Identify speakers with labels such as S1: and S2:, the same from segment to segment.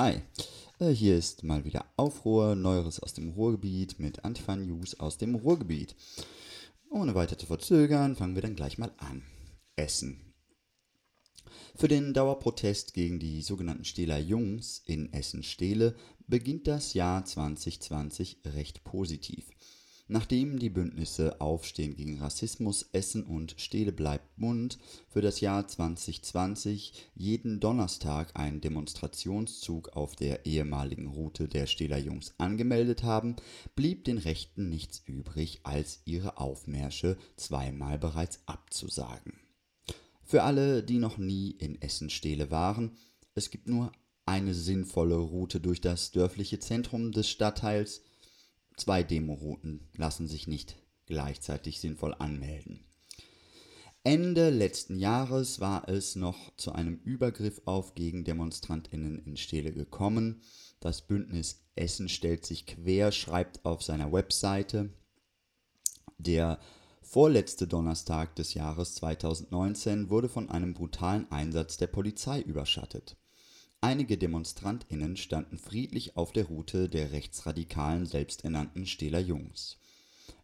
S1: Hi, äh, hier ist mal wieder Aufruhr, Neueres aus dem Ruhrgebiet mit Antifa News aus dem Ruhrgebiet. Ohne weiter zu verzögern, fangen wir dann gleich mal an. Essen. Für den Dauerprotest gegen die sogenannten Stehler Jungs in Essen-Stehle beginnt das Jahr 2020 recht positiv. Nachdem die Bündnisse Aufstehen gegen Rassismus, Essen und Stele bleibt Mund für das Jahr 2020 jeden Donnerstag einen Demonstrationszug auf der ehemaligen Route der Stehler Jungs angemeldet haben, blieb den Rechten nichts übrig, als ihre Aufmärsche zweimal bereits abzusagen. Für alle, die noch nie in Essen-Stehle waren, es gibt nur eine sinnvolle Route durch das dörfliche Zentrum des Stadtteils, Zwei Demorouten lassen sich nicht gleichzeitig sinnvoll anmelden. Ende letzten Jahres war es noch zu einem Übergriff auf Gegendemonstrantinnen in Stele gekommen. Das Bündnis Essen stellt sich quer, schreibt auf seiner Webseite, der vorletzte Donnerstag des Jahres 2019 wurde von einem brutalen Einsatz der Polizei überschattet. Einige DemonstrantInnen standen friedlich auf der Route der rechtsradikalen selbsternannten Stehler Jungs.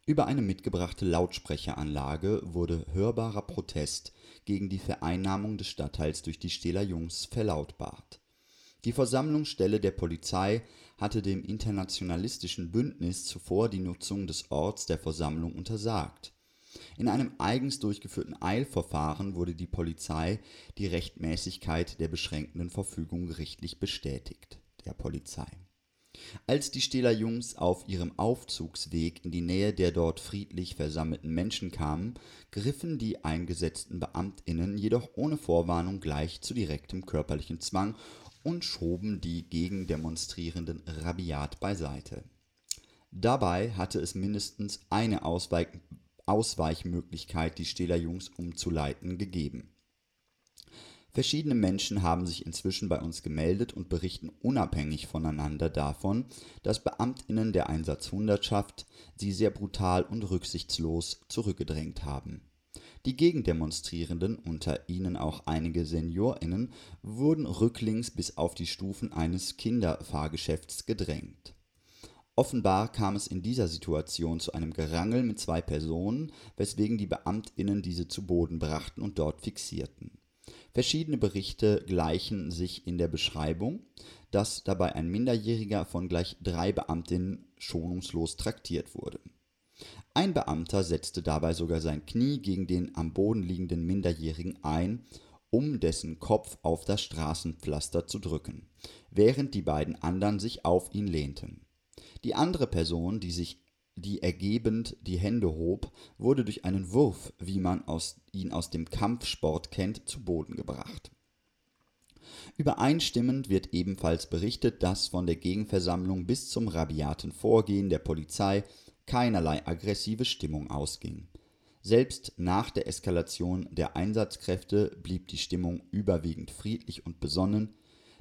S1: Über eine mitgebrachte Lautsprecheranlage wurde hörbarer Protest gegen die Vereinnahmung des Stadtteils durch die Stehler Jungs verlautbart. Die Versammlungsstelle der Polizei hatte dem internationalistischen Bündnis zuvor die Nutzung des Orts der Versammlung untersagt in einem eigens durchgeführten Eilverfahren wurde die Polizei die Rechtmäßigkeit der beschränkenden Verfügung gerichtlich bestätigt der Polizei. Als die Stehler Jungs auf ihrem Aufzugsweg in die Nähe der dort friedlich versammelten Menschen kamen, griffen die eingesetzten Beamtinnen jedoch ohne Vorwarnung gleich zu direktem körperlichen Zwang und schoben die Gegendemonstrierenden rabiat beiseite. Dabei hatte es mindestens eine Ausweich Ausweichmöglichkeit, die Stehler Jungs umzuleiten, gegeben. Verschiedene Menschen haben sich inzwischen bei uns gemeldet und berichten unabhängig voneinander davon, dass Beamtinnen der Einsatzhundertschaft sie sehr brutal und rücksichtslos zurückgedrängt haben. Die Gegendemonstrierenden, unter ihnen auch einige SeniorInnen, wurden rücklings bis auf die Stufen eines Kinderfahrgeschäfts gedrängt Offenbar kam es in dieser Situation zu einem Gerangel mit zwei Personen, weswegen die BeamtInnen diese zu Boden brachten und dort fixierten. Verschiedene Berichte gleichen sich in der Beschreibung, dass dabei ein Minderjähriger von gleich drei Beamtinnen schonungslos traktiert wurde. Ein Beamter setzte dabei sogar sein Knie gegen den am Boden liegenden Minderjährigen ein, um dessen Kopf auf das Straßenpflaster zu drücken, während die beiden anderen sich auf ihn lehnten. Die andere Person, die sich die ergebend die Hände hob, wurde durch einen Wurf, wie man aus, ihn aus dem Kampfsport kennt, zu Boden gebracht. Übereinstimmend wird ebenfalls berichtet, dass von der Gegenversammlung bis zum rabiaten Vorgehen der Polizei keinerlei aggressive Stimmung ausging. Selbst nach der Eskalation der Einsatzkräfte blieb die Stimmung überwiegend friedlich und besonnen,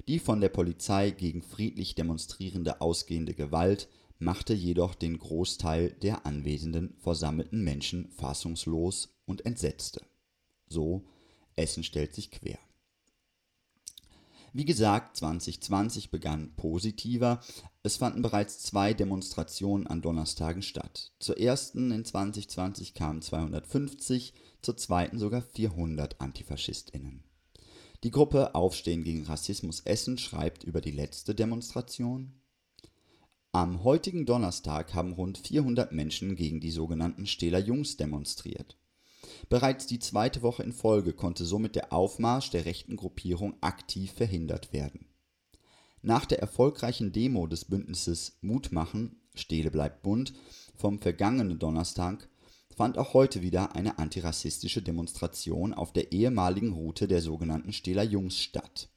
S1: die von der Polizei gegen friedlich Demonstrierende ausgehende Gewalt machte jedoch den Großteil der anwesenden versammelten Menschen fassungslos und entsetzte. So Essen stellt sich quer. Wie gesagt, 2020 begann positiver. Es fanden bereits zwei Demonstrationen an Donnerstagen statt. Zur ersten in 2020 kamen 250, zur zweiten sogar 400 Antifaschistinnen. Die Gruppe Aufstehen gegen Rassismus Essen schreibt über die letzte Demonstration. Am heutigen Donnerstag haben rund 400 Menschen gegen die sogenannten Stehler Jungs demonstriert. Bereits die zweite Woche in Folge konnte somit der Aufmarsch der rechten Gruppierung aktiv verhindert werden. Nach der erfolgreichen Demo des Bündnisses Mut machen, Stele bleibt bunt vom vergangenen Donnerstag fand auch heute wieder eine antirassistische Demonstration auf der ehemaligen Route der sogenannten Stehler Jungs statt.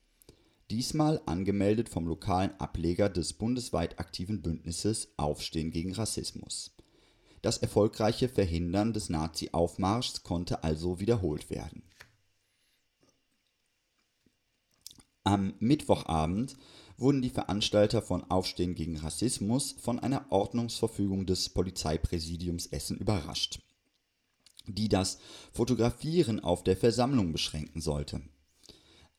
S1: Diesmal angemeldet vom lokalen Ableger des bundesweit aktiven Bündnisses Aufstehen gegen Rassismus. Das erfolgreiche Verhindern des Nazi-Aufmarschs konnte also wiederholt werden. Am Mittwochabend wurden die Veranstalter von Aufstehen gegen Rassismus von einer Ordnungsverfügung des Polizeipräsidiums Essen überrascht die das Fotografieren auf der Versammlung beschränken sollte.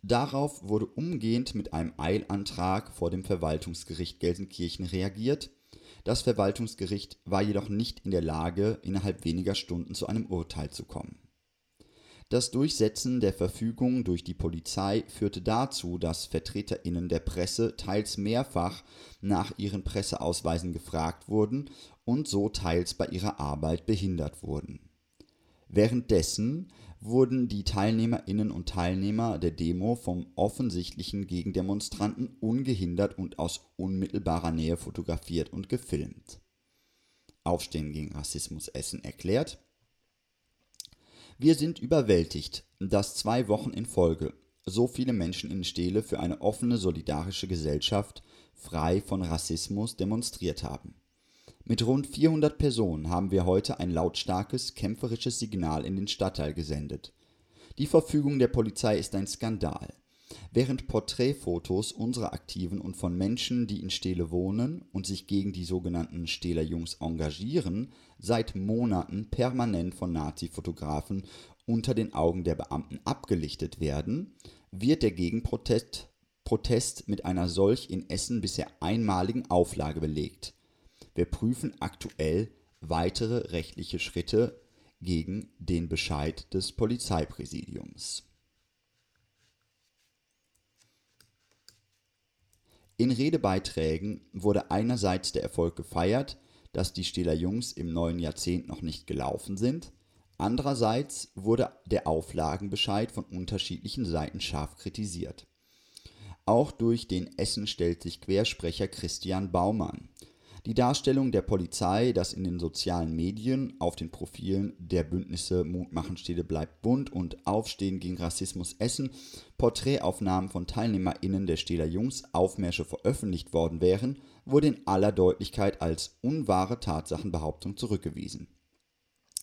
S1: Darauf wurde umgehend mit einem Eilantrag vor dem Verwaltungsgericht Gelsenkirchen reagiert. Das Verwaltungsgericht war jedoch nicht in der Lage, innerhalb weniger Stunden zu einem Urteil zu kommen. Das Durchsetzen der Verfügung durch die Polizei führte dazu, dass Vertreterinnen der Presse teils mehrfach nach ihren Presseausweisen gefragt wurden und so teils bei ihrer Arbeit behindert wurden. Währenddessen wurden die Teilnehmerinnen und Teilnehmer der Demo vom offensichtlichen Gegendemonstranten ungehindert und aus unmittelbarer Nähe fotografiert und gefilmt. Aufstehen gegen Rassismus Essen erklärt: Wir sind überwältigt, dass zwei Wochen in Folge so viele Menschen in Stele für eine offene, solidarische Gesellschaft frei von Rassismus demonstriert haben mit rund 400 Personen haben wir heute ein lautstarkes, kämpferisches Signal in den Stadtteil gesendet. Die Verfügung der Polizei ist ein Skandal. Während Porträtfotos unserer Aktiven und von Menschen, die in Stele wohnen und sich gegen die sogenannten Steler Jungs engagieren, seit Monaten permanent von Nazi-Fotografen unter den Augen der Beamten abgelichtet werden, wird der Gegenprotest Protest mit einer solch in Essen bisher einmaligen Auflage belegt. Wir prüfen aktuell weitere rechtliche Schritte gegen den Bescheid des Polizeipräsidiums. In Redebeiträgen wurde einerseits der Erfolg gefeiert, dass die Stähler Jungs im neuen Jahrzehnt noch nicht gelaufen sind, andererseits wurde der Auflagenbescheid von unterschiedlichen Seiten scharf kritisiert. Auch durch den Essen stellt sich Quersprecher Christian Baumann, die Darstellung der Polizei, dass in den sozialen Medien auf den Profilen der Bündnisse Mut machen Stede bleibt bunt und Aufstehen gegen Rassismus Essen Porträtaufnahmen von TeilnehmerInnen der Stähler Jungs Aufmärsche veröffentlicht worden wären, wurde in aller Deutlichkeit als unwahre Tatsachenbehauptung zurückgewiesen.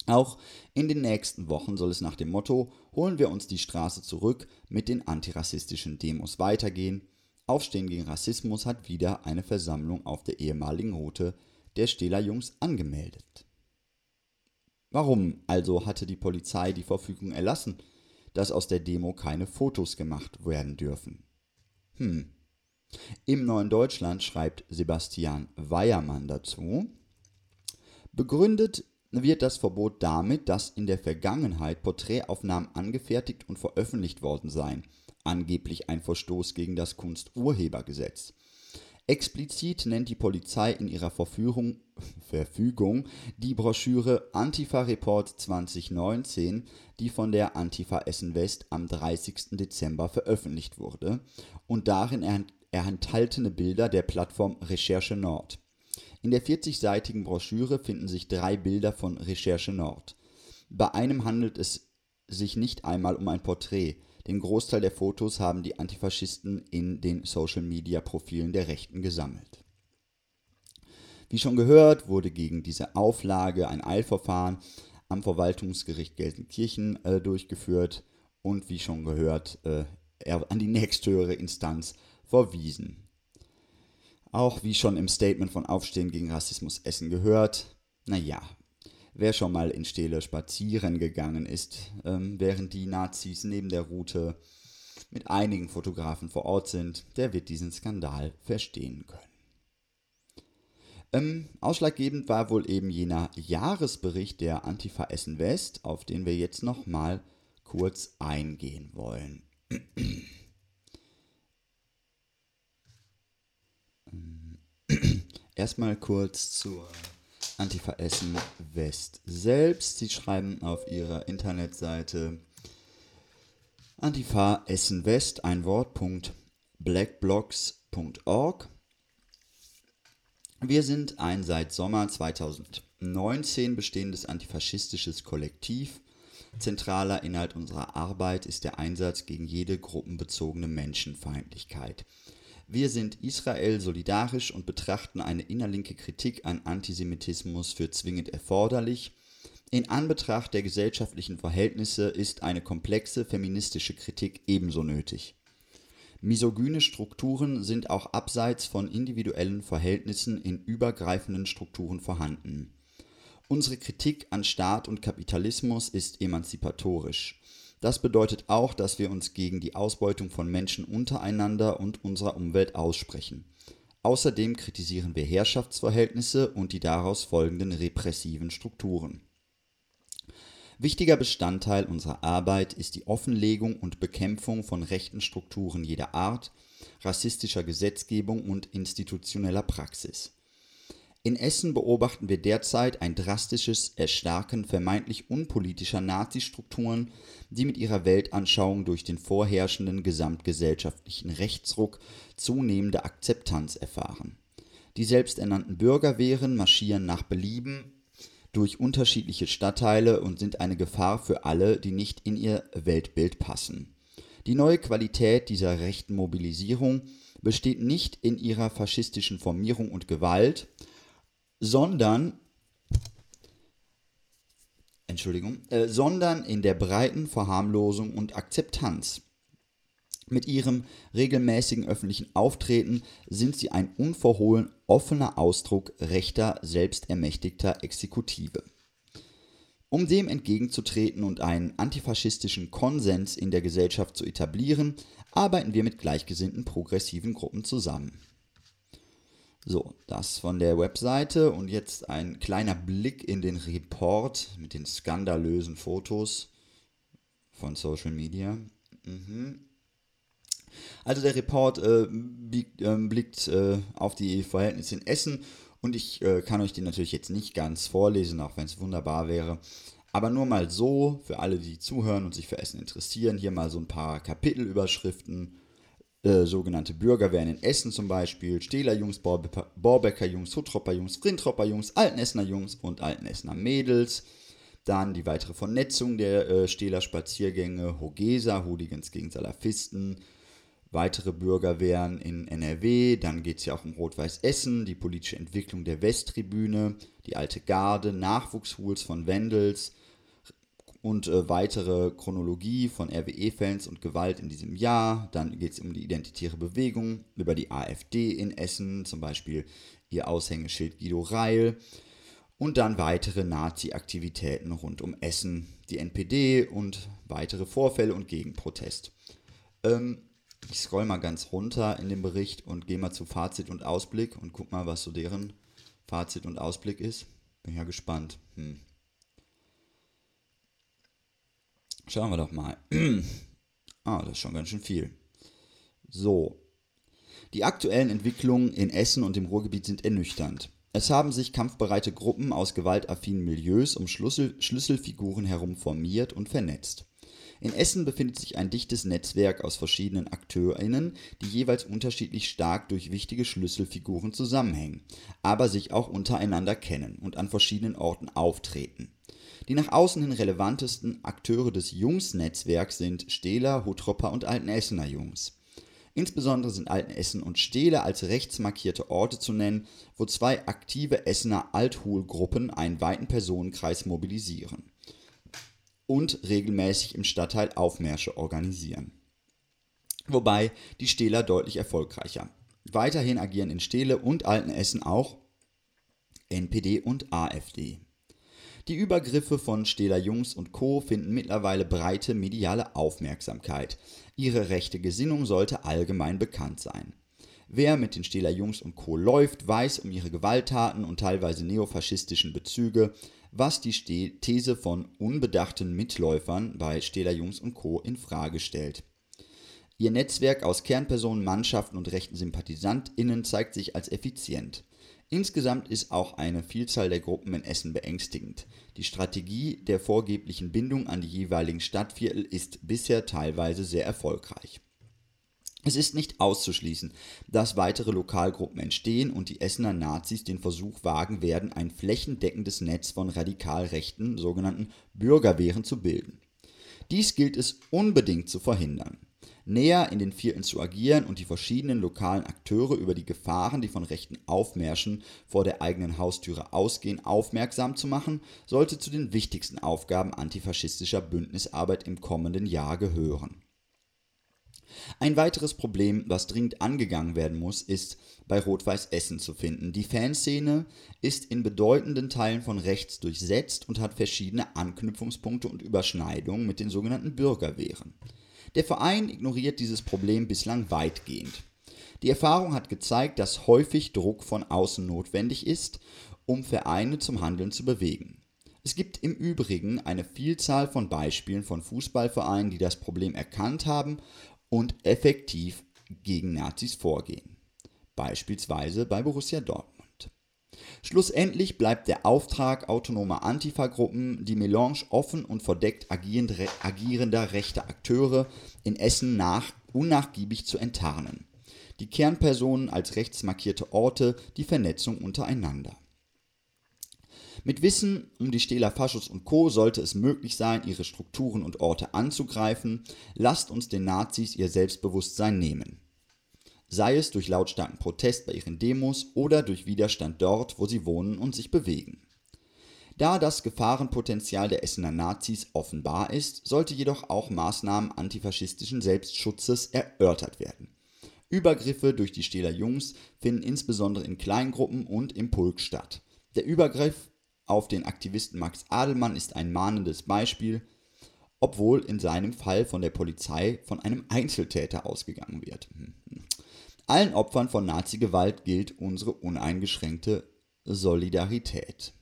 S1: Auch in den nächsten Wochen soll es nach dem Motto Holen wir uns die Straße zurück mit den antirassistischen Demos weitergehen Aufstehen gegen Rassismus hat wieder eine Versammlung auf der ehemaligen Route der Stähler Jungs angemeldet. Warum also hatte die Polizei die Verfügung erlassen, dass aus der Demo keine Fotos gemacht werden dürfen? Hm. Im Neuen Deutschland schreibt Sebastian Weiermann dazu, begründet wird das Verbot damit, dass in der Vergangenheit Porträtaufnahmen angefertigt und veröffentlicht worden seien – angeblich ein Verstoß gegen das Kunsturhebergesetz. Explizit nennt die Polizei in ihrer Verfügung, Verfügung die Broschüre Antifa Report 2019, die von der Antifa Essen West am 30. Dezember veröffentlicht wurde und darin enthaltene Bilder der Plattform Recherche Nord. In der 40-seitigen Broschüre finden sich drei Bilder von Recherche Nord. Bei einem handelt es sich nicht einmal um ein Porträt, den Großteil der Fotos haben die Antifaschisten in den Social-Media-Profilen der Rechten gesammelt. Wie schon gehört, wurde gegen diese Auflage ein Eilverfahren am Verwaltungsgericht Gelsenkirchen äh, durchgeführt und wie schon gehört, äh, an die nächsthöhere Instanz verwiesen. Auch wie schon im Statement von Aufstehen gegen Rassismus Essen gehört, naja, Wer schon mal in Stele spazieren gegangen ist, ähm, während die Nazis neben der Route mit einigen Fotografen vor Ort sind, der wird diesen Skandal verstehen können. Ähm, ausschlaggebend war wohl eben jener Jahresbericht der Antifa Essen West, auf den wir jetzt noch mal kurz eingehen wollen. Erstmal kurz zur Antifa Essen West selbst. Sie schreiben auf ihrer Internetseite Antifa Essen West, ein Wort, blackblocks.org. Wir sind ein seit Sommer 2019 bestehendes antifaschistisches Kollektiv. Zentraler Inhalt unserer Arbeit ist der Einsatz gegen jede gruppenbezogene Menschenfeindlichkeit. Wir sind Israel solidarisch und betrachten eine innerlinke Kritik an Antisemitismus für zwingend erforderlich. In Anbetracht der gesellschaftlichen Verhältnisse ist eine komplexe feministische Kritik ebenso nötig. Misogyne Strukturen sind auch abseits von individuellen Verhältnissen in übergreifenden Strukturen vorhanden. Unsere Kritik an Staat und Kapitalismus ist emanzipatorisch. Das bedeutet auch, dass wir uns gegen die Ausbeutung von Menschen untereinander und unserer Umwelt aussprechen. Außerdem kritisieren wir Herrschaftsverhältnisse und die daraus folgenden repressiven Strukturen. Wichtiger Bestandteil unserer Arbeit ist die Offenlegung und Bekämpfung von rechten Strukturen jeder Art, rassistischer Gesetzgebung und institutioneller Praxis. In Essen beobachten wir derzeit ein drastisches Erstarken vermeintlich unpolitischer Nazi-Strukturen, die mit ihrer Weltanschauung durch den vorherrschenden gesamtgesellschaftlichen Rechtsruck zunehmende Akzeptanz erfahren. Die selbsternannten Bürgerwehren marschieren nach Belieben durch unterschiedliche Stadtteile und sind eine Gefahr für alle, die nicht in ihr Weltbild passen. Die neue Qualität dieser rechten Mobilisierung besteht nicht in ihrer faschistischen Formierung und Gewalt, sondern Entschuldigung, äh, sondern in der breiten Verharmlosung und Akzeptanz. Mit ihrem regelmäßigen öffentlichen Auftreten sind sie ein unverhohlen offener Ausdruck rechter, selbstermächtigter Exekutive. Um dem entgegenzutreten und einen antifaschistischen Konsens in der Gesellschaft zu etablieren, arbeiten wir mit gleichgesinnten progressiven Gruppen zusammen. So, das von der Webseite und jetzt ein kleiner Blick in den Report mit den skandalösen Fotos von Social Media. Mhm. Also der Report äh, biegt, äh, blickt äh, auf die Verhältnisse in Essen und ich äh, kann euch den natürlich jetzt nicht ganz vorlesen, auch wenn es wunderbar wäre. Aber nur mal so, für alle, die zuhören und sich für Essen interessieren, hier mal so ein paar Kapitelüberschriften äh, sogenannte Bürgerwehren in Essen zum Beispiel, Stehler Jungs, Borbecker Jungs, Huttropper Jungs, Frintropper Jungs, Altenessener Jungs und Altenessener Mädels. Dann die weitere Vernetzung der äh, Stehler Spaziergänge, Hogesa, Hooligans gegen Salafisten, weitere Bürgerwehren in NRW, dann geht es ja auch um Rot-Weiß Essen, die politische Entwicklung der Westtribüne, die alte Garde, Nachwuchshools von Wendels, und äh, weitere Chronologie von RWE-Fans und Gewalt in diesem Jahr. Dann geht es um die identitäre Bewegung, über die AfD in Essen, zum Beispiel ihr Aushängeschild Guido Reil. Und dann weitere Nazi-Aktivitäten rund um Essen, die NPD und weitere Vorfälle und Gegenprotest. Ähm, ich scroll mal ganz runter in dem Bericht und gehe mal zu Fazit und Ausblick und guck mal, was so deren Fazit und Ausblick ist. Bin ja gespannt. Hm. Schauen wir doch mal. ah, das ist schon ganz schön viel. So. Die aktuellen Entwicklungen in Essen und im Ruhrgebiet sind ernüchternd. Es haben sich kampfbereite Gruppen aus gewaltaffinen Milieus um Schlüssel Schlüsselfiguren herum formiert und vernetzt. In Essen befindet sich ein dichtes Netzwerk aus verschiedenen AkteurInnen, die jeweils unterschiedlich stark durch wichtige Schlüsselfiguren zusammenhängen, aber sich auch untereinander kennen und an verschiedenen Orten auftreten. Die nach außen hin relevantesten Akteure des Jungs-Netzwerks sind Stehler, Hutropper und Altenessener Jungs. Insbesondere sind Altenessen und Stehler als rechtsmarkierte Orte zu nennen, wo zwei aktive Essener Althol-Gruppen einen weiten Personenkreis mobilisieren und regelmäßig im Stadtteil Aufmärsche organisieren. Wobei die Stehler deutlich erfolgreicher. Weiterhin agieren in Stehle und Altenessen auch NPD und AfD. Die Übergriffe von Stehler Jungs und Co. finden mittlerweile breite mediale Aufmerksamkeit. Ihre rechte Gesinnung sollte allgemein bekannt sein. Wer mit den Stehler Jungs und Co. läuft, weiß um ihre Gewalttaten und teilweise neofaschistischen Bezüge, was die These von unbedachten Mitläufern bei Stehler Jungs und Co. in Frage stellt. Ihr Netzwerk aus Kernpersonen, Mannschaften und rechten SympathisantInnen zeigt sich als effizient. Insgesamt ist auch eine Vielzahl der Gruppen in Essen beängstigend. Die Strategie der vorgeblichen Bindung an die jeweiligen Stadtviertel ist bisher teilweise sehr erfolgreich. Es ist nicht auszuschließen, dass weitere Lokalgruppen entstehen und die Essener Nazis den Versuch wagen werden, ein flächendeckendes Netz von radikal rechten, sogenannten Bürgerwehren zu bilden. Dies gilt es unbedingt zu verhindern näher in den Vierteln zu agieren und die verschiedenen lokalen Akteure über die Gefahren, die von rechten Aufmärschen vor der eigenen Haustüre ausgehen, aufmerksam zu machen, sollte zu den wichtigsten Aufgaben antifaschistischer Bündnisarbeit im kommenden Jahr gehören. Ein weiteres Problem, was dringend angegangen werden muss, ist bei Rot-Weiß Essen zu finden. Die Fanszene ist in bedeutenden Teilen von rechts durchsetzt und hat verschiedene Anknüpfungspunkte und Überschneidungen mit den sogenannten Bürgerwehren. Der Verein ignoriert dieses Problem bislang weitgehend. Die Erfahrung hat gezeigt, dass häufig Druck von außen notwendig ist, um Vereine zum Handeln zu bewegen. Es gibt im Übrigen eine Vielzahl von Beispielen von Fußballvereinen, die das Problem erkannt haben und effektiv gegen Nazis vorgehen. Beispielsweise bei Borussia Dortmund. Schlussendlich bleibt der Auftrag autonomer Antifa-Gruppen, die Melange offen und verdeckt agierender rechter Akteure in Essen nach, unnachgiebig zu enttarnen. Die Kernpersonen als rechts markierte Orte, die Vernetzung untereinander. Mit Wissen um die Stähler Faschus und Co. sollte es möglich sein, ihre Strukturen und Orte anzugreifen. Lasst uns den Nazis ihr Selbstbewusstsein nehmen. Sei es durch lautstarken Protest bei ihren Demos oder durch Widerstand dort, wo sie wohnen und sich bewegen. Da das Gefahrenpotenzial der Essener Nazis offenbar ist, sollte jedoch auch Maßnahmen antifaschistischen Selbstschutzes erörtert werden. Übergriffe durch die Stähler Jungs finden insbesondere in Kleingruppen und im Pulk statt. Der Übergriff auf den Aktivisten Max Adelmann ist ein mahnendes Beispiel, obwohl in seinem Fall von der Polizei von einem Einzeltäter ausgegangen wird. Allen Opfern von Nazi-Gewalt gilt unsere uneingeschränkte Solidarität.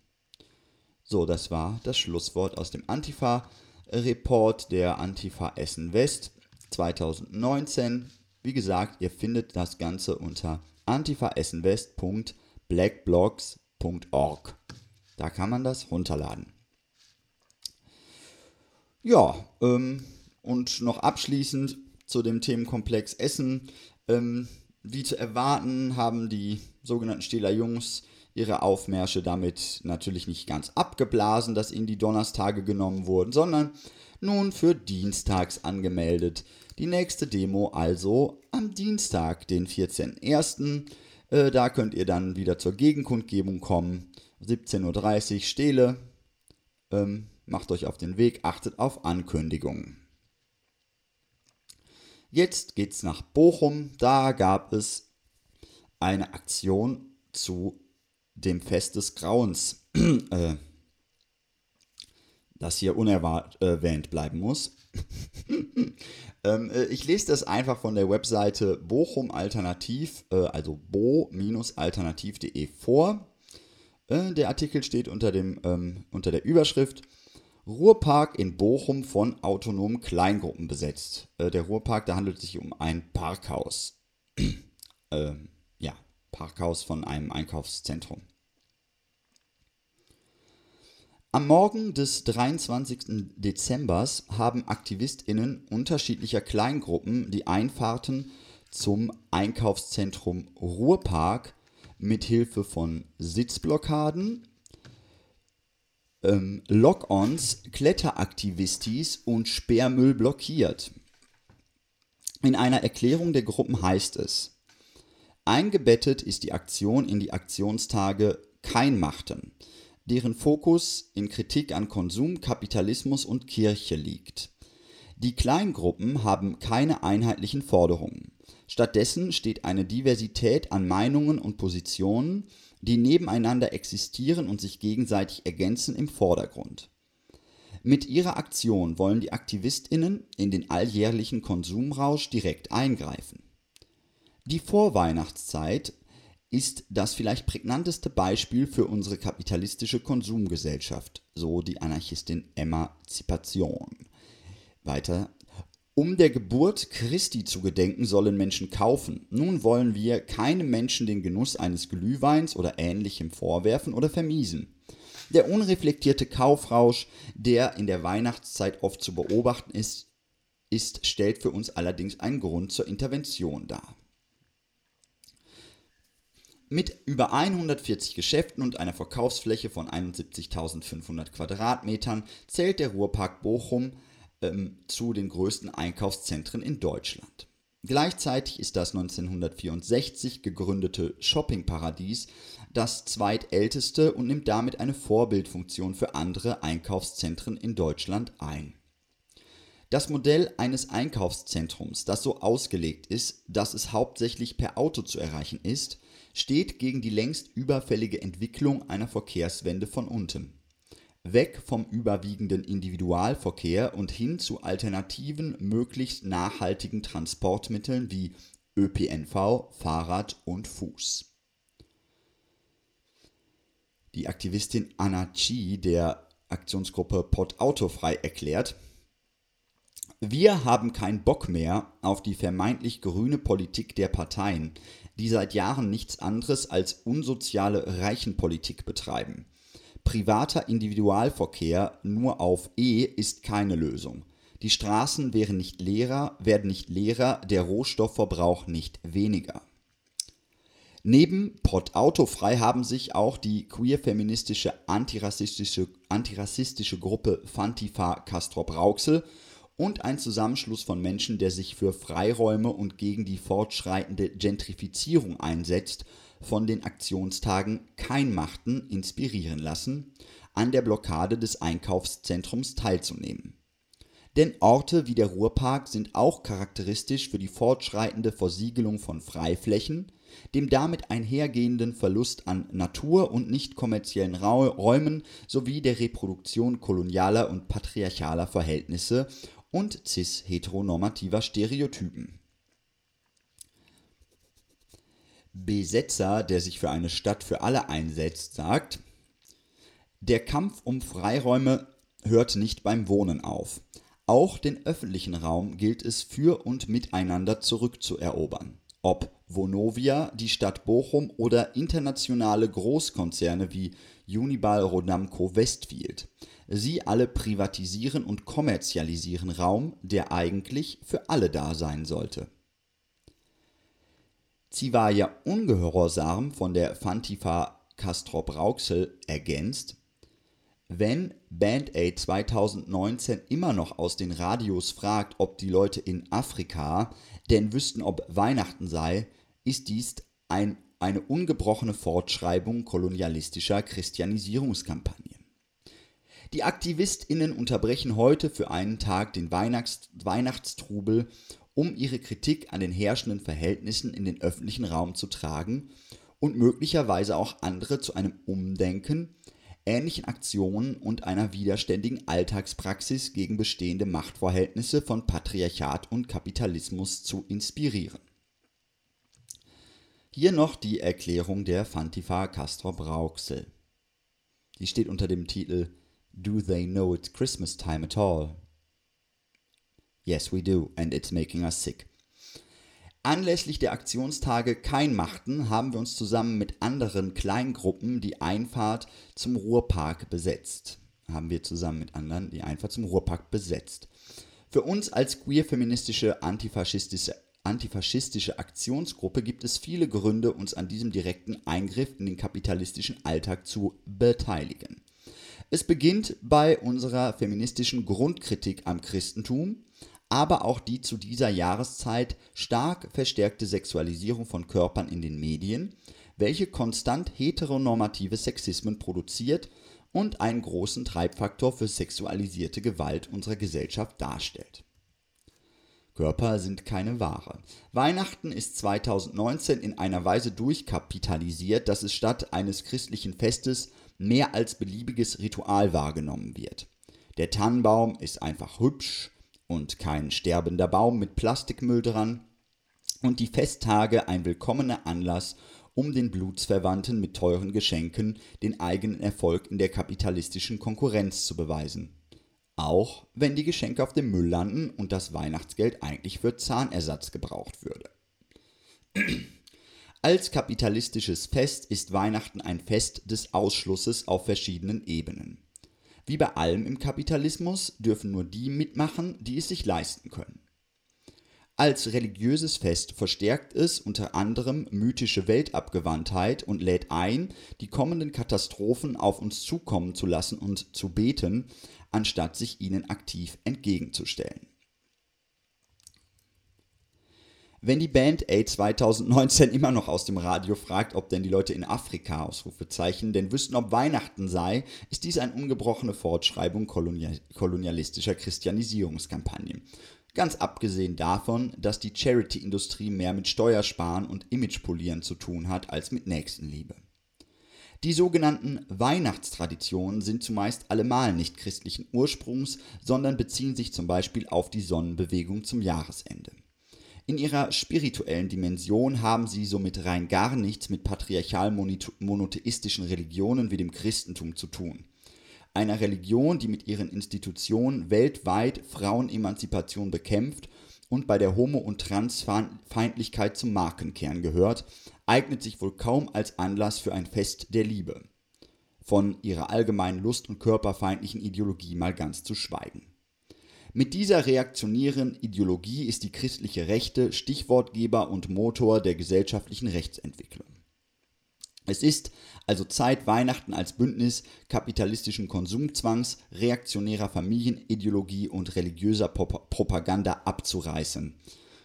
S1: So, das war das Schlusswort aus dem Antifa-Report der Antifa Essen West 2019. Wie gesagt, ihr findet das Ganze unter antifaessenwest.blackblogs.org. Da kann man das runterladen. Ja, ähm, und noch abschließend zu dem Themenkomplex Essen. Ähm, wie zu erwarten, haben die sogenannten Stähler Jungs ihre Aufmärsche damit natürlich nicht ganz abgeblasen, dass ihnen die Donnerstage genommen wurden, sondern nun für dienstags angemeldet. Die nächste Demo also am Dienstag, den 14.01. Äh, da könnt ihr dann wieder zur Gegenkundgebung kommen. 17.30 Uhr Stele. Ähm, macht euch auf den Weg, achtet auf Ankündigungen. Jetzt geht's nach Bochum. Da gab es eine Aktion zu dem Fest des Grauens, äh, das hier unerwähnt bleiben muss. ähm, äh, ich lese das einfach von der Webseite Bochum Alternativ, äh, also bo-alternativ.de vor. Der Artikel steht unter, dem, ähm, unter der Überschrift Ruhrpark in Bochum von autonomen Kleingruppen besetzt. Äh, der Ruhrpark, da handelt es sich um ein Parkhaus. ähm, ja, Parkhaus von einem Einkaufszentrum. Am Morgen des 23. Dezember haben AktivistInnen unterschiedlicher Kleingruppen die Einfahrten zum Einkaufszentrum Ruhrpark mithilfe von Sitzblockaden, ähm, Lock-ons, Kletteraktivistis und Sperrmüll blockiert. In einer Erklärung der Gruppen heißt es, eingebettet ist die Aktion in die Aktionstage Kein Machten, deren Fokus in Kritik an Konsum, Kapitalismus und Kirche liegt. Die Kleingruppen haben keine einheitlichen Forderungen. Stattdessen steht eine Diversität an Meinungen und Positionen, die nebeneinander existieren und sich gegenseitig ergänzen, im Vordergrund. Mit ihrer Aktion wollen die Aktivistinnen in den alljährlichen Konsumrausch direkt eingreifen. Die Vorweihnachtszeit ist das vielleicht prägnanteste Beispiel für unsere kapitalistische Konsumgesellschaft, so die Anarchistin Emanzipation. Weiter um der Geburt Christi zu gedenken, sollen Menschen kaufen. Nun wollen wir keinem Menschen den Genuss eines Glühweins oder ähnlichem vorwerfen oder vermiesen. Der unreflektierte Kaufrausch, der in der Weihnachtszeit oft zu beobachten ist, ist stellt für uns allerdings einen Grund zur Intervention dar. Mit über 140 Geschäften und einer Verkaufsfläche von 71.500 Quadratmetern zählt der Ruhrpark Bochum ähm, zu den größten Einkaufszentren in Deutschland. Gleichzeitig ist das 1964 gegründete Shoppingparadies das zweitälteste und nimmt damit eine Vorbildfunktion für andere Einkaufszentren in Deutschland ein. Das Modell eines Einkaufszentrums, das so ausgelegt ist, dass es hauptsächlich per Auto zu erreichen ist, steht gegen die längst überfällige Entwicklung einer Verkehrswende von unten. Weg vom überwiegenden Individualverkehr und hin zu alternativen, möglichst nachhaltigen Transportmitteln wie ÖPNV, Fahrrad und Fuß. Die Aktivistin Anna Chi der Aktionsgruppe Pod Autofrei erklärt, wir haben keinen Bock mehr auf die vermeintlich grüne Politik der Parteien, die seit Jahren nichts anderes als unsoziale Reichenpolitik betreiben. Privater Individualverkehr nur auf E ist keine Lösung. Die Straßen wären nicht leerer, werden nicht leerer, der Rohstoffverbrauch nicht weniger. Neben Pott Autofrei haben sich auch die queer-feministische antirassistische, antirassistische Gruppe Fantifa Castrop Rauxel und ein Zusammenschluss von Menschen, der sich für Freiräume und gegen die fortschreitende Gentrifizierung einsetzt, von den Aktionstagen Kein Machten inspirieren lassen, an der Blockade des Einkaufszentrums teilzunehmen. Denn Orte wie der Ruhrpark sind auch charakteristisch für die fortschreitende Versiegelung von Freiflächen, dem damit einhergehenden Verlust an Natur und nicht kommerziellen Räumen sowie der Reproduktion kolonialer und patriarchaler Verhältnisse und cis-heteronormativer Stereotypen. Besetzer, der sich für eine Stadt für alle einsetzt, sagt, der Kampf um Freiräume hört nicht beim Wohnen auf. Auch den öffentlichen Raum gilt es für und miteinander zurückzuerobern. Ob Vonovia, die Stadt Bochum oder internationale Großkonzerne wie Unibail Rodamco Westfield. Sie alle privatisieren und kommerzialisieren Raum, der eigentlich für alle da sein sollte. Sie war ja ungehorsam von der Fantifa Castrop Rauxel ergänzt, wenn Band Aid 2019 immer noch aus den Radios fragt, ob die Leute in Afrika denn wüssten, ob Weihnachten sei, ist dies ein, eine ungebrochene Fortschreibung kolonialistischer Christianisierungskampagnen. Die AktivistInnen unterbrechen heute für einen Tag den Weihnachts Weihnachtstrubel, um ihre Kritik an den herrschenden Verhältnissen in den öffentlichen Raum zu tragen und möglicherweise auch andere zu einem Umdenken, ähnlichen Aktionen und einer widerständigen Alltagspraxis gegen bestehende Machtverhältnisse von Patriarchat und Kapitalismus zu inspirieren. Hier noch die Erklärung der Fantifa Castro Brauxel. Die steht unter dem Titel Do they know it's Christmas time at all? Yes, we do, and it's making us sick. Anlässlich der Aktionstage Kein Machten haben wir uns zusammen mit anderen Kleingruppen die Einfahrt zum Ruhrpark besetzt. Haben wir zusammen mit anderen die Einfahrt zum Ruhrpark besetzt. Für uns als queer-feministische antifaschistische, antifaschistische Aktionsgruppe gibt es viele Gründe, uns an diesem direkten Eingriff in den kapitalistischen Alltag zu beteiligen. Es beginnt bei unserer feministischen Grundkritik am Christentum, aber auch die zu dieser Jahreszeit stark verstärkte Sexualisierung von Körpern in den Medien, welche konstant heteronormative Sexismen produziert und einen großen Treibfaktor für sexualisierte Gewalt unserer Gesellschaft darstellt. Körper sind keine Ware. Weihnachten ist 2019 in einer Weise durchkapitalisiert, dass es statt eines christlichen Festes mehr als beliebiges Ritual wahrgenommen wird. Der Tannenbaum ist einfach hübsch und kein sterbender Baum mit Plastikmüll dran und die Festtage ein willkommener Anlass, um den Blutsverwandten mit teuren Geschenken den eigenen Erfolg in der kapitalistischen Konkurrenz zu beweisen. Auch wenn die Geschenke auf dem Müll landen und das Weihnachtsgeld eigentlich für Zahnersatz gebraucht würde. Als kapitalistisches Fest ist Weihnachten ein Fest des Ausschlusses auf verschiedenen Ebenen. Wie bei allem im Kapitalismus dürfen nur die mitmachen, die es sich leisten können. Als religiöses Fest verstärkt es unter anderem mythische Weltabgewandtheit und lädt ein, die kommenden Katastrophen auf uns zukommen zu lassen und zu beten, anstatt sich ihnen aktiv entgegenzustellen. Wenn die Band A 2019 immer noch aus dem Radio fragt, ob denn die Leute in Afrika Ausrufezeichen denn wüssten, ob Weihnachten sei, ist dies eine ungebrochene Fortschreibung kolonial kolonialistischer Christianisierungskampagnen. Ganz abgesehen davon, dass die Charity-Industrie mehr mit Steuersparen und Imagepolieren zu tun hat als mit Nächstenliebe. Die sogenannten Weihnachtstraditionen sind zumeist allemal nicht christlichen Ursprungs, sondern beziehen sich zum Beispiel auf die Sonnenbewegung zum Jahresende. In ihrer spirituellen Dimension haben sie somit rein gar nichts mit patriarchal-monotheistischen Religionen wie dem Christentum zu tun. Einer Religion, die mit ihren Institutionen weltweit Frauenemanzipation bekämpft und bei der Homo- und Transfeindlichkeit zum Markenkern gehört, eignet sich wohl kaum als Anlass für ein Fest der Liebe. Von ihrer allgemeinen Lust- und körperfeindlichen Ideologie mal ganz zu schweigen. Mit dieser reaktionären Ideologie ist die christliche Rechte Stichwortgeber und Motor der gesellschaftlichen Rechtsentwicklung. Es ist also Zeit, Weihnachten als Bündnis kapitalistischen Konsumzwangs, reaktionärer Familienideologie und religiöser Propaganda abzureißen.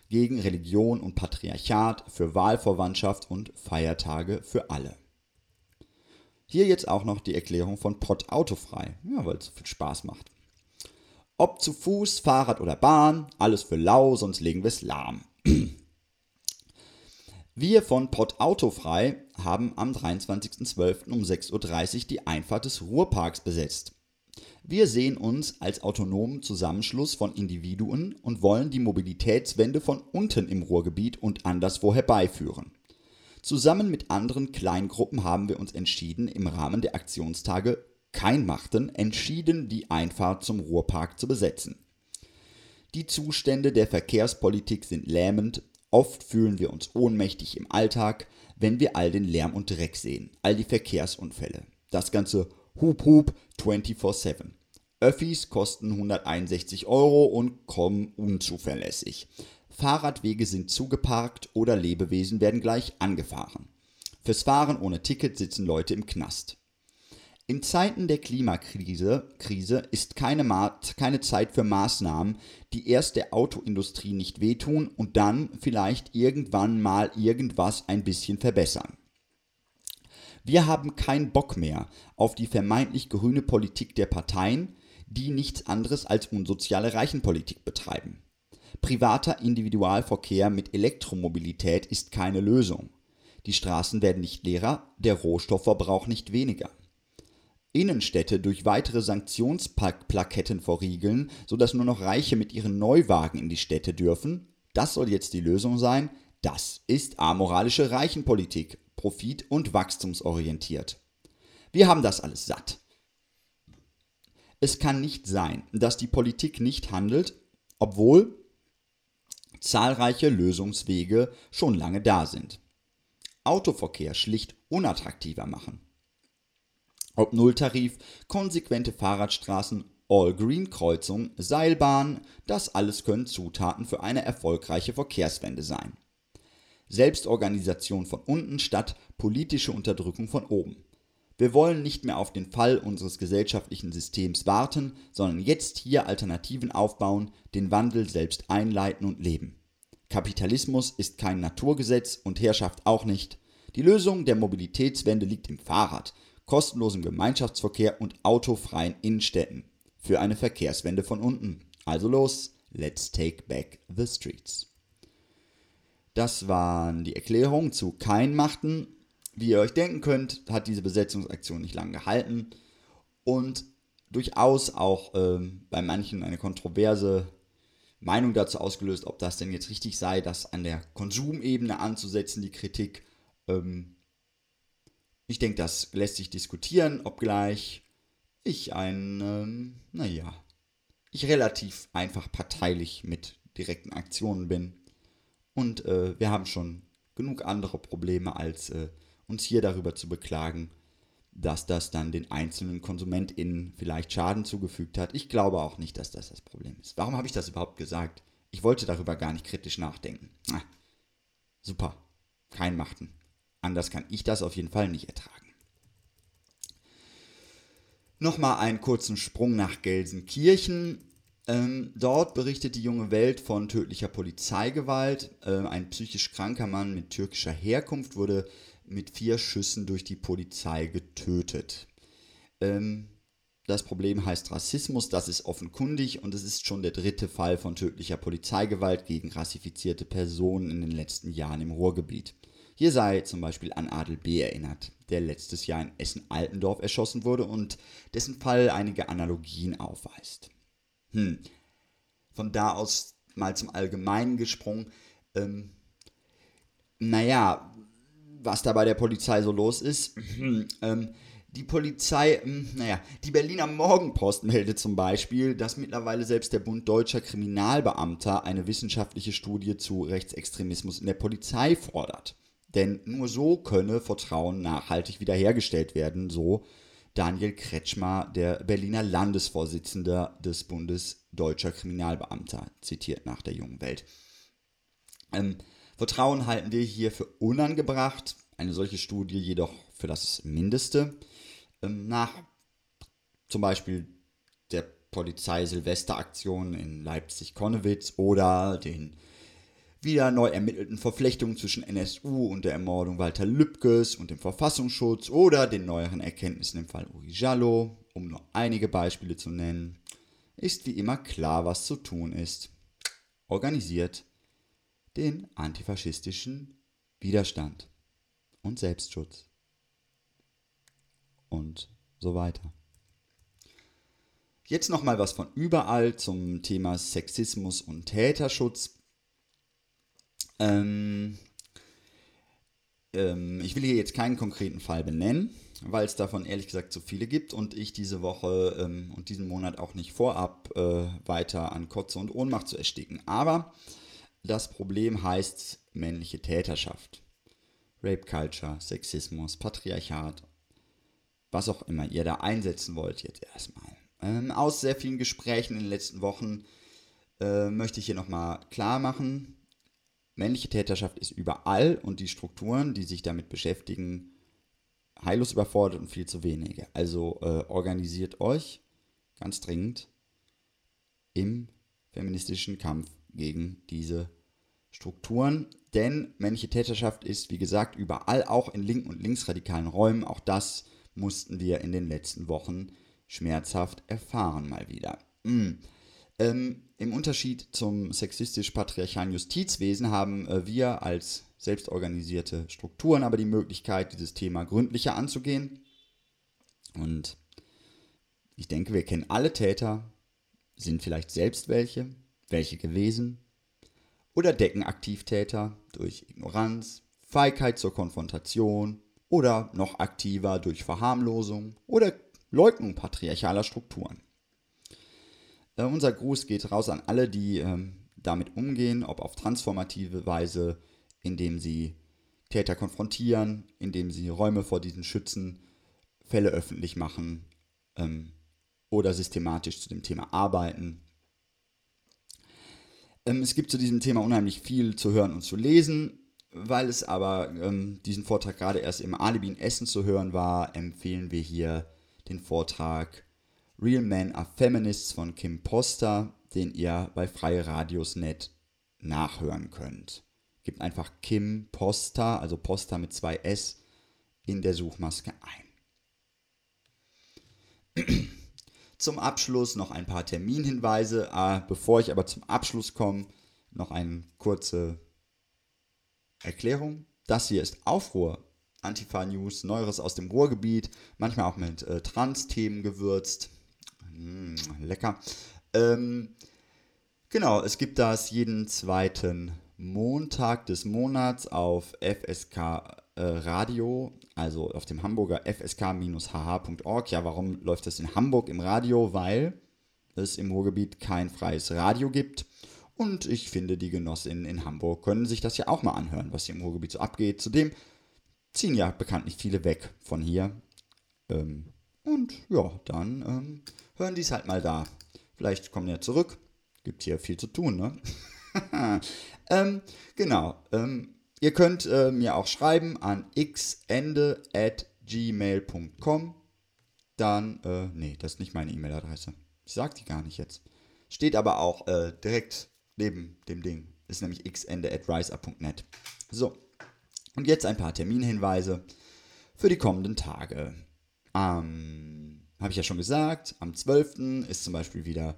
S1: Gegen Religion und Patriarchat, für Wahlverwandtschaft und Feiertage für alle. Hier jetzt auch noch die Erklärung von Pott autofrei, ja, weil es viel Spaß macht. Ob zu Fuß, Fahrrad oder Bahn, alles für lau, sonst legen wir es lahm. Wir von Pott Autofrei haben am 23.12. um 6.30 Uhr die Einfahrt des Ruhrparks besetzt. Wir sehen uns als autonomen Zusammenschluss von Individuen und wollen die Mobilitätswende von unten im Ruhrgebiet und anderswo herbeiführen. Zusammen mit anderen Kleingruppen haben wir uns entschieden, im Rahmen der Aktionstage kein machten, entschieden, die Einfahrt zum Ruhrpark zu besetzen. Die Zustände der Verkehrspolitik sind lähmend, oft fühlen wir uns ohnmächtig im Alltag, wenn wir all den Lärm und Dreck sehen, all die Verkehrsunfälle. Das ganze Hup Hup 24-7. Öffis kosten 161 Euro und kommen unzuverlässig. Fahrradwege sind zugeparkt oder Lebewesen werden gleich angefahren. Fürs Fahren ohne Ticket sitzen Leute im Knast. In Zeiten der Klimakrise Krise ist keine, keine Zeit für Maßnahmen, die erst der Autoindustrie nicht wehtun und dann vielleicht irgendwann mal irgendwas ein bisschen verbessern. Wir haben keinen Bock mehr auf die vermeintlich grüne Politik der Parteien, die nichts anderes als unsoziale Reichenpolitik betreiben. Privater Individualverkehr mit Elektromobilität ist keine Lösung. Die Straßen werden nicht leerer, der Rohstoffverbrauch nicht weniger. Innenstädte durch weitere Sanktionsplaketten verriegeln, sodass nur noch Reiche mit ihren Neuwagen in die Städte dürfen, das soll jetzt die Lösung sein, das ist amoralische Reichenpolitik, profit- und wachstumsorientiert. Wir haben das alles satt. Es kann nicht sein, dass die Politik nicht handelt, obwohl zahlreiche Lösungswege schon lange da sind. Autoverkehr schlicht unattraktiver machen. Ob Nulltarif, konsequente Fahrradstraßen, All-Green-Kreuzung, Seilbahn, das alles können Zutaten für eine erfolgreiche Verkehrswende sein. Selbstorganisation von unten statt politische Unterdrückung von oben. Wir wollen nicht mehr auf den Fall unseres gesellschaftlichen Systems warten, sondern jetzt hier Alternativen aufbauen, den Wandel selbst einleiten und leben. Kapitalismus ist kein Naturgesetz und Herrschaft auch nicht. Die Lösung der Mobilitätswende liegt im Fahrrad, kostenlosem Gemeinschaftsverkehr und autofreien Innenstädten. Für eine Verkehrswende von unten. Also los, let's take back the streets. Das waren die Erklärungen zu Kein machten. Wie ihr euch denken könnt, hat diese Besetzungsaktion nicht lange gehalten und durchaus auch ähm, bei manchen eine kontroverse Meinung dazu ausgelöst, ob das denn jetzt richtig sei, das an der Konsumebene anzusetzen, die Kritik. Ähm, ich denke, das lässt sich diskutieren, obgleich ich ein, ähm, naja, ich relativ einfach parteilich mit direkten Aktionen bin. Und äh, wir haben schon genug andere Probleme, als äh, uns hier darüber zu beklagen, dass das dann den einzelnen KonsumentInnen vielleicht Schaden zugefügt hat. Ich glaube auch nicht, dass das das Problem ist. Warum habe ich das überhaupt gesagt? Ich wollte darüber gar nicht kritisch nachdenken. Ah, super. Kein Machten. Anders kann ich das auf jeden Fall nicht ertragen. Nochmal einen kurzen Sprung nach Gelsenkirchen. Ähm, dort berichtet die junge Welt von tödlicher Polizeigewalt. Ähm, ein psychisch kranker Mann mit türkischer Herkunft wurde mit vier Schüssen durch die Polizei getötet. Ähm, das Problem heißt Rassismus, das ist offenkundig und es ist schon der dritte Fall von tödlicher Polizeigewalt gegen rassifizierte Personen in den letzten Jahren im Ruhrgebiet. Hier sei zum Beispiel an Adel B. erinnert, der letztes Jahr in Essen-Altendorf erschossen wurde und dessen Fall einige Analogien aufweist. Hm. Von da aus mal zum Allgemeinen gesprungen. Ähm, naja, was da bei der Polizei so los ist. ähm, die Polizei, hm, naja, die Berliner Morgenpost meldet zum Beispiel, dass mittlerweile selbst der Bund Deutscher Kriminalbeamter eine wissenschaftliche Studie zu Rechtsextremismus in der Polizei fordert. Denn nur so könne Vertrauen nachhaltig wiederhergestellt werden, so Daniel Kretschmer, der Berliner Landesvorsitzende des Bundes Deutscher Kriminalbeamter, zitiert nach der jungen Welt. Ähm, Vertrauen halten wir hier für unangebracht, eine solche Studie jedoch für das Mindeste. Ähm, nach zum Beispiel der Polizei-Silvesteraktion in Leipzig-Konnewitz oder den wieder neu ermittelten Verflechtungen zwischen NSU und der Ermordung Walter Lübkes und dem Verfassungsschutz oder den neueren Erkenntnissen im Fall Uri Jallo, um nur einige Beispiele zu nennen, ist wie immer klar, was zu tun ist. Organisiert den antifaschistischen Widerstand und Selbstschutz. Und so weiter. Jetzt nochmal was von überall zum Thema Sexismus und Täterschutz. Ähm, ähm, ich will hier jetzt keinen konkreten Fall benennen, weil es davon ehrlich gesagt zu viele gibt und ich diese Woche ähm, und diesen Monat auch nicht vorab äh, weiter an Kotze und Ohnmacht zu ersticken. Aber das Problem heißt männliche Täterschaft. Rape Culture, Sexismus, Patriarchat, was auch immer ihr da einsetzen wollt jetzt erstmal. Ähm, aus sehr vielen Gesprächen in den letzten Wochen äh, möchte ich hier nochmal klar machen, männliche Täterschaft ist überall und die Strukturen, die sich damit beschäftigen, heillos überfordert und viel zu wenige. Also äh, organisiert euch ganz dringend im feministischen Kampf gegen diese Strukturen. Denn männliche Täterschaft ist, wie gesagt, überall, auch in linken und linksradikalen Räumen. Auch das mussten wir in den letzten Wochen schmerzhaft erfahren, mal wieder. Mm. Ähm, Im Unterschied zum sexistisch-patriarchalen Justizwesen haben äh, wir als selbstorganisierte Strukturen aber die Möglichkeit, dieses Thema gründlicher anzugehen. Und ich denke, wir kennen alle Täter, sind vielleicht selbst welche, welche gewesen, oder decken Aktivtäter durch Ignoranz, Feigheit zur Konfrontation oder noch aktiver durch Verharmlosung oder Leugnung patriarchaler Strukturen. Äh, unser Gruß geht raus an alle, die ähm, damit umgehen, ob auf transformative Weise, indem sie Täter konfrontieren, indem sie Räume vor diesen schützen, Fälle öffentlich machen ähm, oder systematisch zu dem Thema arbeiten. Ähm, es gibt zu diesem Thema unheimlich viel zu hören und zu lesen. Weil es aber ähm, diesen Vortrag gerade erst im Alibi in Essen zu hören war, empfehlen wir hier den Vortrag Real Men are Feminists von Kim Poster, den ihr bei Freie Radios.net nachhören könnt. Gebt einfach Kim Poster, also Poster mit zwei S, in der Suchmaske ein. Zum Abschluss noch ein paar Terminhinweise. Ah, bevor ich aber zum Abschluss komme, noch eine kurze Erklärung. Das hier ist Aufruhr. Antifa News, Neueres aus dem Ruhrgebiet, manchmal auch mit äh, Trans-Themen gewürzt. Mm, lecker. Ähm, genau, es gibt das jeden zweiten Montag des Monats auf FSK äh, Radio, also auf dem Hamburger fsk-hh.org. Ja, warum läuft das in Hamburg im Radio? Weil es im Ruhrgebiet kein freies Radio gibt. Und ich finde, die Genossinnen in Hamburg können sich das ja auch mal anhören, was hier im Ruhrgebiet so abgeht. Zudem ziehen ja bekanntlich viele weg von hier. Ähm, und ja, dann ähm, hören die es halt mal da. Vielleicht kommen ja zurück. Gibt hier viel zu tun, ne? ähm, genau. Ähm, ihr könnt äh, mir auch schreiben an xende.gmail.com. Dann, äh, nee, das ist nicht meine E-Mail-Adresse. Ich sag die gar nicht jetzt. Steht aber auch äh, direkt neben dem Ding. Ist nämlich xende at riseup.net. So. Und jetzt ein paar Terminhinweise für die kommenden Tage. Ähm, Habe ich ja schon gesagt, am 12. ist zum Beispiel wieder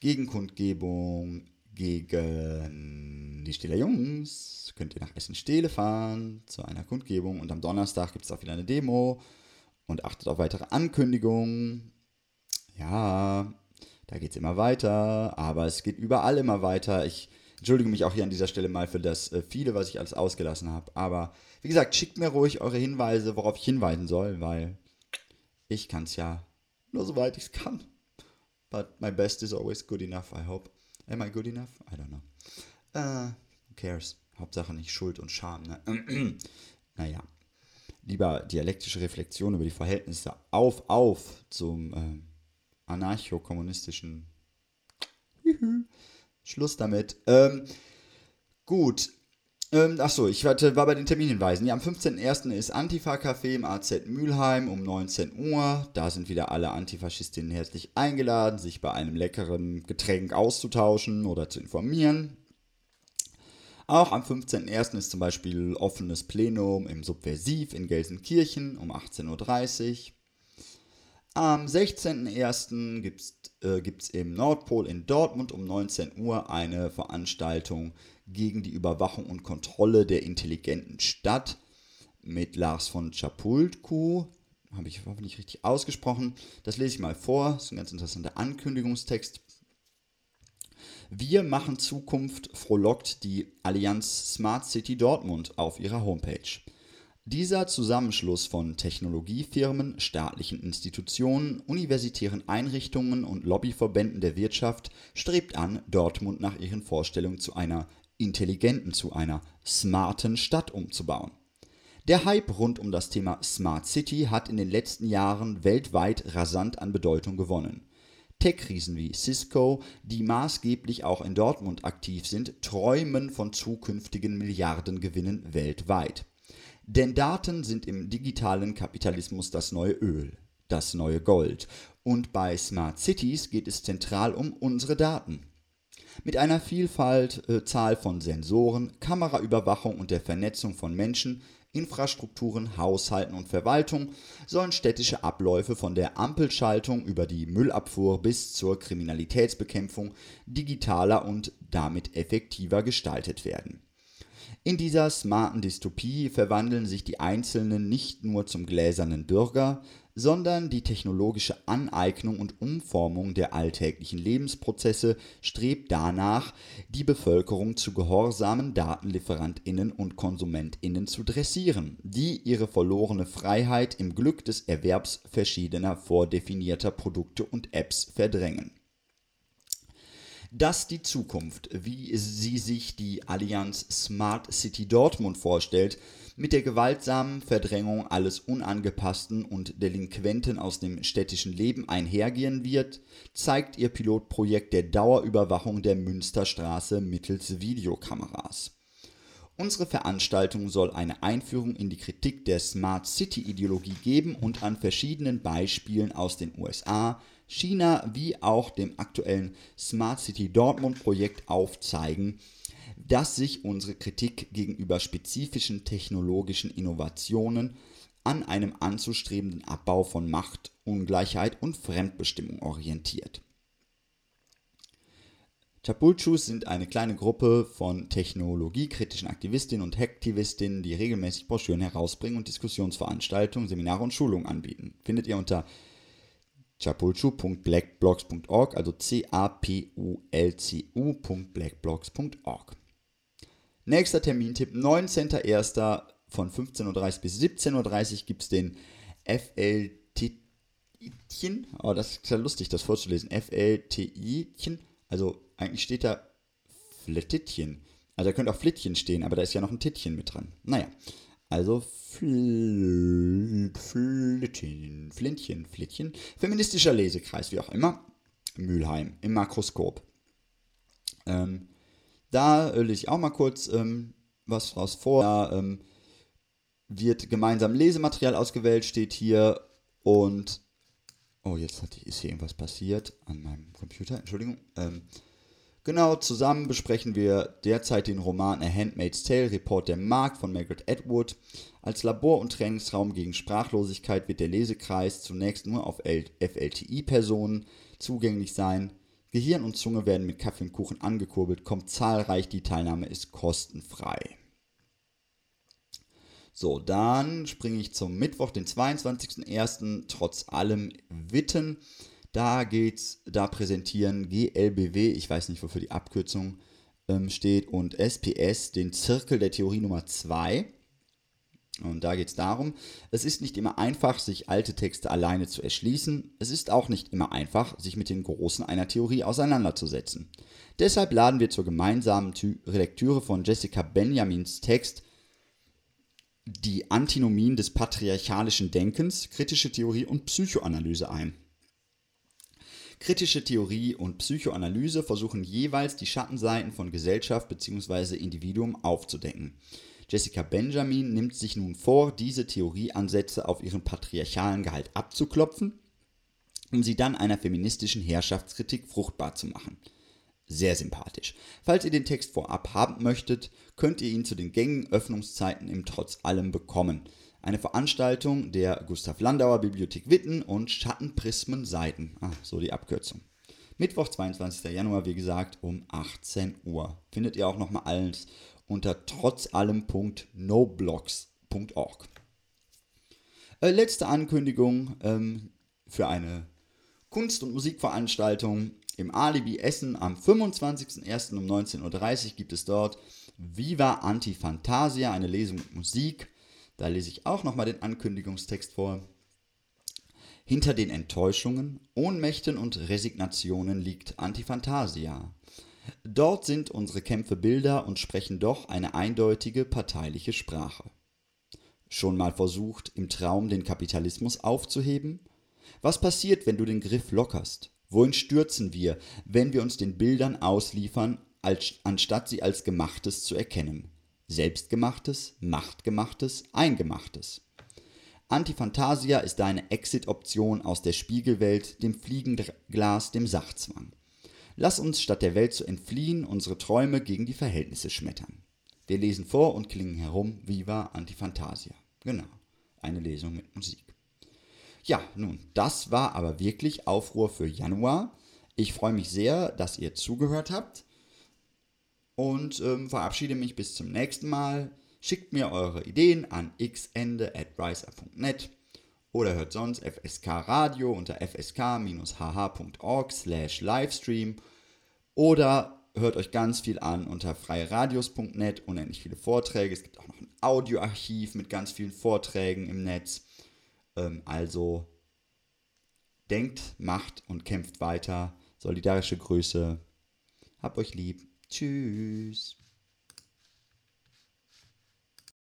S1: Gegenkundgebung gegen die Stiller Jungs. Könnt ihr nach Essen-Stehle fahren zu einer Kundgebung. Und am Donnerstag gibt es auch wieder eine Demo. Und achtet auf weitere Ankündigungen. Ja, da geht es immer weiter. Aber es geht überall immer weiter. Ich entschuldige mich auch hier an dieser Stelle mal für das äh, viele, was ich alles ausgelassen habe. Aber wie gesagt, schickt mir ruhig eure Hinweise, worauf ich hinweisen soll, weil ich kann es ja nur soweit ich es kann. But my best is always good enough, I hope. Am I good enough? I don't know. Uh, who cares? Hauptsache nicht Schuld und Scham, ne? naja. Lieber dialektische Reflexion über die Verhältnisse auf, auf zum äh, anarcho-kommunistischen Schluss damit. Ähm, gut, ähm, achso, ich hatte, war bei den Terminhinweisen. Ja, am 15.01. ist Antifa-Café im AZ Mülheim um 19 Uhr. Da sind wieder alle Antifaschistinnen herzlich eingeladen, sich bei einem leckeren Getränk auszutauschen oder zu informieren. Auch am 15.01. ist zum Beispiel offenes Plenum im Subversiv in Gelsenkirchen um 18.30 Uhr. Am 16.01. gibt es äh, im Nordpol in Dortmund um 19 Uhr eine Veranstaltung gegen die Überwachung und Kontrolle der intelligenten Stadt mit Lars von Chapultku. Habe ich hoffentlich richtig ausgesprochen. Das lese ich mal vor. Das ist ein ganz interessanter Ankündigungstext. Wir machen Zukunft, frohlockt die Allianz Smart City Dortmund auf ihrer Homepage. Dieser Zusammenschluss von Technologiefirmen, staatlichen Institutionen, universitären Einrichtungen und Lobbyverbänden der Wirtschaft strebt an, Dortmund nach ihren Vorstellungen zu einer intelligenten, zu einer smarten Stadt umzubauen. Der Hype rund um das Thema Smart City hat in den letzten Jahren weltweit rasant an Bedeutung gewonnen. Tech-Riesen wie Cisco, die maßgeblich auch in Dortmund aktiv sind, träumen von zukünftigen Milliardengewinnen weltweit. Denn Daten sind im digitalen Kapitalismus das neue Öl, das neue Gold. Und bei Smart Cities geht es zentral um unsere Daten. Mit einer Vielfalt äh, Zahl von Sensoren, Kameraüberwachung und der Vernetzung von Menschen, Infrastrukturen, Haushalten und Verwaltung sollen städtische Abläufe von der Ampelschaltung über die Müllabfuhr bis zur Kriminalitätsbekämpfung digitaler und damit effektiver gestaltet werden. In dieser smarten Dystopie verwandeln sich die Einzelnen nicht nur zum gläsernen Bürger, sondern die technologische Aneignung und Umformung der alltäglichen Lebensprozesse strebt danach, die Bevölkerung zu gehorsamen Datenlieferantinnen und Konsumentinnen zu dressieren, die ihre verlorene Freiheit im Glück des Erwerbs verschiedener vordefinierter Produkte und Apps verdrängen. Dass die Zukunft, wie sie sich die Allianz Smart City Dortmund vorstellt, mit der gewaltsamen Verdrängung alles Unangepassten und Delinquenten aus dem städtischen Leben einhergehen wird, zeigt ihr Pilotprojekt der Dauerüberwachung der Münsterstraße mittels Videokameras. Unsere Veranstaltung soll eine Einführung in die Kritik der Smart City Ideologie geben und an verschiedenen Beispielen aus den USA, China wie auch dem aktuellen Smart City Dortmund Projekt aufzeigen, dass sich unsere Kritik gegenüber spezifischen technologischen Innovationen an einem anzustrebenden Abbau von Macht, Ungleichheit und Fremdbestimmung orientiert. Chapulchus sind eine kleine Gruppe von technologiekritischen Aktivistinnen und Hacktivistinnen, die regelmäßig Broschüren herausbringen und Diskussionsveranstaltungen, Seminare und Schulungen anbieten. Findet ihr unter chapulchu.blackblocks.org, also c-a-p-u-l-c-u.blackblocks.org. Nächster Termintipp, 19.01. von 15.30 Uhr bis 17.30 Uhr gibt es den FLT-Chen. Oh, das ist ja lustig, das vorzulesen. FLTI-Chen. Also eigentlich steht da Flittchen. Also da könnte auch Flittchen stehen, aber da ist ja noch ein Tittchen mit dran. Naja. Also Fl Flittchen, Flintchen, Flittchen. Feministischer Lesekreis, wie auch immer. Mülheim im Makroskop. Ähm, da lese ich auch mal kurz ähm, was raus vor. Da ähm, wird gemeinsam Lesematerial ausgewählt, steht hier. Und Oh, jetzt hat, ist hier irgendwas passiert an meinem Computer. Entschuldigung. Ähm, genau, zusammen besprechen wir derzeit den Roman A Handmaid's Tale, Report der Markt von Margaret Atwood. Als Labor- und Trainingsraum gegen Sprachlosigkeit wird der Lesekreis zunächst nur auf FLTI-Personen zugänglich sein. Gehirn und Zunge werden mit Kaffee und Kuchen angekurbelt, kommt zahlreich, die Teilnahme ist kostenfrei. So, dann springe ich zum Mittwoch, den 22.01. Trotz allem Witten. Da geht's, da präsentieren GLBW, ich weiß nicht, wofür die Abkürzung ähm, steht, und SPS den Zirkel der Theorie Nummer 2. Und da geht es darum, es ist nicht immer einfach, sich alte Texte alleine zu erschließen. Es ist auch nicht immer einfach, sich mit den Großen einer Theorie auseinanderzusetzen. Deshalb laden wir zur gemeinsamen Lektüre von Jessica Benjamins Text Die Antinomien des patriarchalischen Denkens, kritische Theorie und Psychoanalyse ein. Kritische Theorie und Psychoanalyse versuchen jeweils die Schattenseiten von Gesellschaft bzw. Individuum aufzudecken. Jessica Benjamin nimmt sich nun vor, diese Theorieansätze auf ihren patriarchalen Gehalt abzuklopfen, um sie dann einer feministischen Herrschaftskritik fruchtbar zu machen. Sehr sympathisch. Falls ihr den Text vorab haben möchtet, könnt ihr ihn zu den gängigen Öffnungszeiten im Trotz allem bekommen. Eine Veranstaltung der Gustav Landauer Bibliothek Witten und Schattenprismen Seiten. Ah, so die Abkürzung. Mittwoch, 22. Januar, wie gesagt, um 18 Uhr. Findet ihr auch nochmal alles unter trotzallem.noblogs.org. Äh, letzte Ankündigung ähm, für eine Kunst- und Musikveranstaltung im Alibi Essen am 25.01. um 19.30 Uhr gibt es dort Viva Antifantasia, eine Lesung mit Musik. Da lese ich auch nochmal den Ankündigungstext vor. Hinter den Enttäuschungen, Ohnmächten und Resignationen liegt Antifantasia. Dort sind unsere Kämpfe Bilder und sprechen doch eine eindeutige parteiliche Sprache. Schon mal versucht, im Traum den Kapitalismus aufzuheben? Was passiert, wenn du den Griff lockerst? Wohin stürzen wir, wenn wir uns den Bildern ausliefern, als, anstatt sie als Gemachtes zu erkennen? Selbstgemachtes, Machtgemachtes, Eingemachtes. Antifantasia ist deine Exit-Option aus der Spiegelwelt, dem Fliegenglas, dem Sachzwang. Lass uns, statt der Welt zu entfliehen, unsere Träume gegen die Verhältnisse schmettern. Wir lesen vor und klingen herum Viva Antifantasia. Genau, eine Lesung mit Musik. Ja, nun, das war aber wirklich Aufruhr für Januar. Ich freue mich sehr, dass ihr zugehört habt und ähm, verabschiede mich bis zum nächsten Mal. Schickt mir eure Ideen an xende.riser.net oder hört sonst FSK Radio unter fsk-hh.org slash Livestream oder hört euch ganz viel an unter freiradios.net, unendlich viele Vorträge. Es gibt auch noch ein Audioarchiv mit ganz vielen Vorträgen im Netz. Ähm, also denkt, macht und kämpft weiter. Solidarische Grüße. Habt euch lieb. Tschüss.